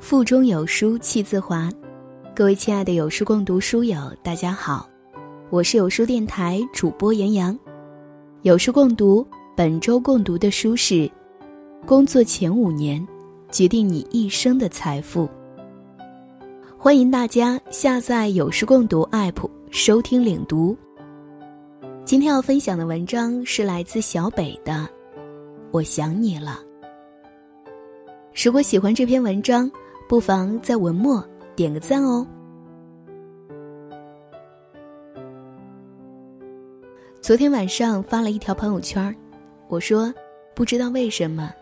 腹中有书气自华，各位亲爱的有书共读书友，大家好，我是有书电台主播杨洋。有书共读本周共读的书是《工作前五年决定你一生的财富》。欢迎大家下载有书共读 APP 收听领读。今天要分享的文章是来自小北的《我想你了》。如果喜欢这篇文章，不妨在文末点个赞哦。昨天晚上发了一条朋友圈，我说：“不知道为什么，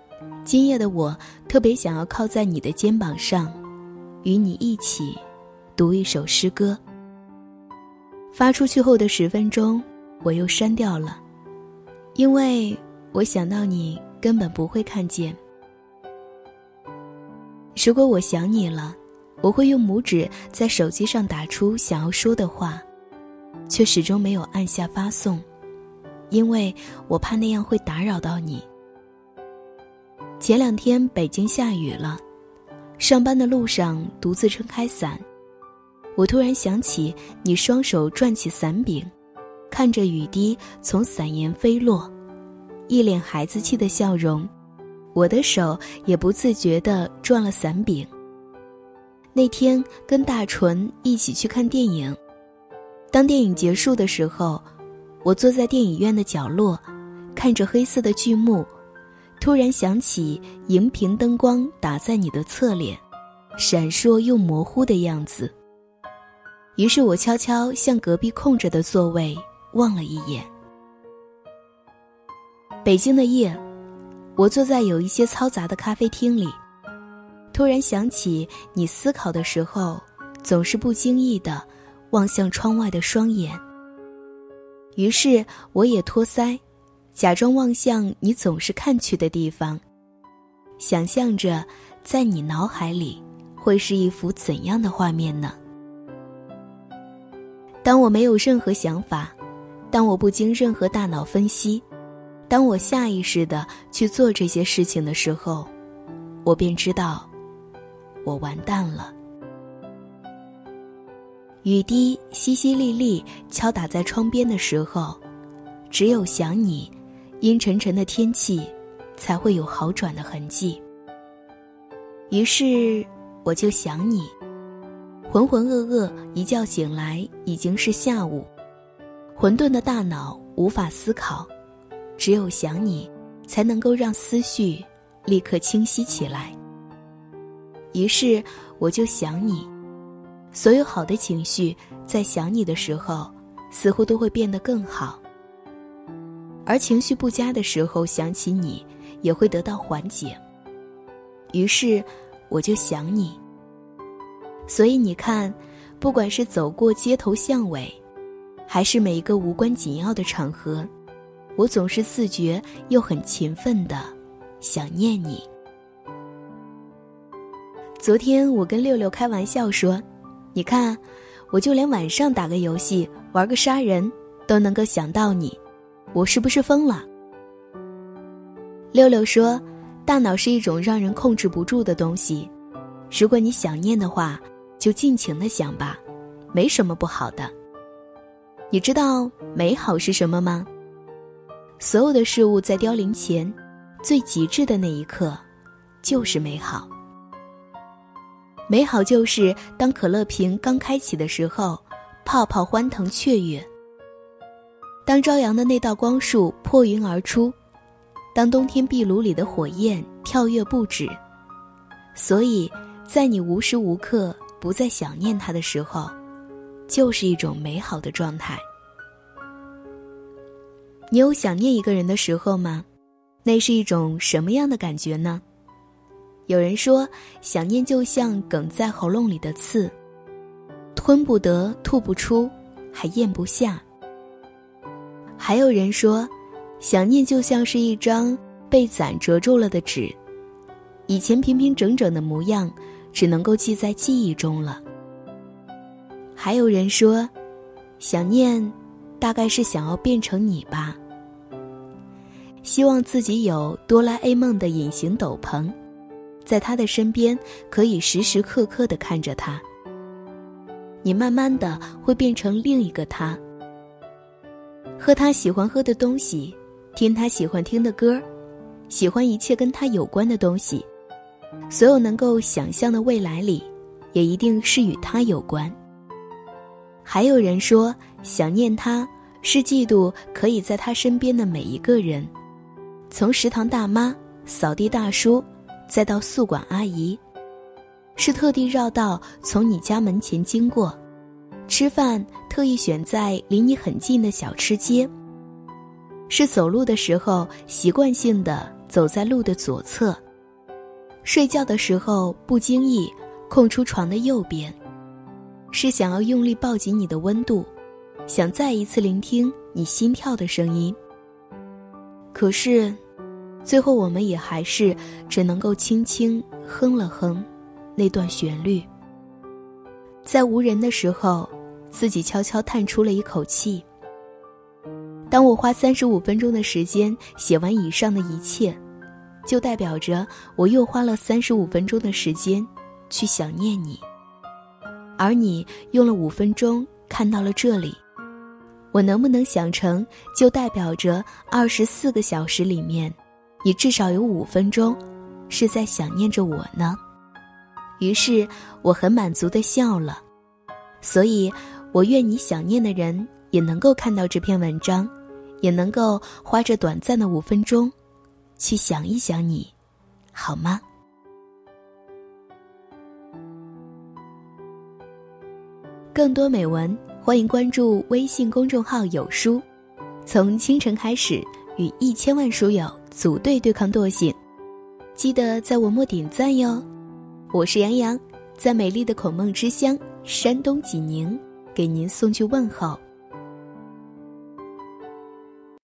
今夜的我特别想要靠在你的肩膀上，与你一起读一首诗歌。”发出去后的十分钟，我又删掉了，因为我想到你根本不会看见。如果我想你了，我会用拇指在手机上打出想要说的话，却始终没有按下发送，因为我怕那样会打扰到你。前两天北京下雨了，上班的路上独自撑开伞，我突然想起你双手转起伞柄，看着雨滴从伞沿飞落，一脸孩子气的笑容。我的手也不自觉地转了伞柄。那天跟大纯一起去看电影，当电影结束的时候，我坐在电影院的角落，看着黑色的剧幕，突然想起荧屏灯光打在你的侧脸，闪烁又模糊的样子。于是我悄悄向隔壁空着的座位望了一眼。北京的夜。我坐在有一些嘈杂的咖啡厅里，突然想起你思考的时候，总是不经意的望向窗外的双眼。于是我也托腮，假装望向你总是看去的地方，想象着在你脑海里会是一幅怎样的画面呢？当我没有任何想法，当我不经任何大脑分析。当我下意识的去做这些事情的时候，我便知道，我完蛋了。雨滴淅淅沥沥敲打在窗边的时候，只有想你，阴沉沉的天气才会有好转的痕迹。于是我就想你，浑浑噩噩一觉醒来已经是下午，混沌的大脑无法思考。只有想你，才能够让思绪立刻清晰起来。于是我就想你，所有好的情绪在想你的时候，似乎都会变得更好。而情绪不佳的时候，想起你也会得到缓解。于是我就想你。所以你看，不管是走过街头巷尾，还是每一个无关紧要的场合。我总是自觉又很勤奋的想念你。昨天我跟六六开玩笑说：“你看，我就连晚上打个游戏、玩个杀人，都能够想到你，我是不是疯了？”六六说：“大脑是一种让人控制不住的东西，如果你想念的话，就尽情的想吧，没什么不好的。你知道美好是什么吗？”所有的事物在凋零前，最极致的那一刻，就是美好。美好就是当可乐瓶刚开启的时候，泡泡欢腾雀跃；当朝阳的那道光束破云而出；当冬天壁炉里的火焰跳跃不止。所以，在你无时无刻不在想念他的时候，就是一种美好的状态。你有想念一个人的时候吗？那是一种什么样的感觉呢？有人说，想念就像梗在喉咙里的刺，吞不得、吐不出，还咽不下。还有人说，想念就像是一张被攒折皱了的纸，以前平平整整的模样，只能够记在记忆中了。还有人说，想念。大概是想要变成你吧。希望自己有哆啦 A 梦的隐形斗篷，在他的身边，可以时时刻刻的看着他。你慢慢的会变成另一个他，喝他喜欢喝的东西，听他喜欢听的歌，喜欢一切跟他有关的东西，所有能够想象的未来里，也一定是与他有关。还有人说，想念他是嫉妒可以在他身边的每一个人，从食堂大妈、扫地大叔，再到宿管阿姨。是特地绕道从你家门前经过，吃饭特意选在离你很近的小吃街。是走路的时候习惯性的走在路的左侧，睡觉的时候不经意空出床的右边。是想要用力抱紧你的温度，想再一次聆听你心跳的声音。可是，最后我们也还是只能够轻轻哼了哼。那段旋律，在无人的时候，自己悄悄叹出了一口气。当我花三十五分钟的时间写完以上的一切，就代表着我又花了三十五分钟的时间去想念你。而你用了五分钟看到了这里，我能不能想成，就代表着二十四个小时里面，你至少有五分钟是在想念着我呢？于是我很满足的笑了，所以，我愿你想念的人也能够看到这篇文章，也能够花这短暂的五分钟，去想一想你，好吗？更多美文，欢迎关注微信公众号“有书”，从清晨开始，与一千万书友组队对抗惰性，记得在文末点赞哟。我是杨洋，在美丽的孔孟之乡山东济宁，给您送去问候。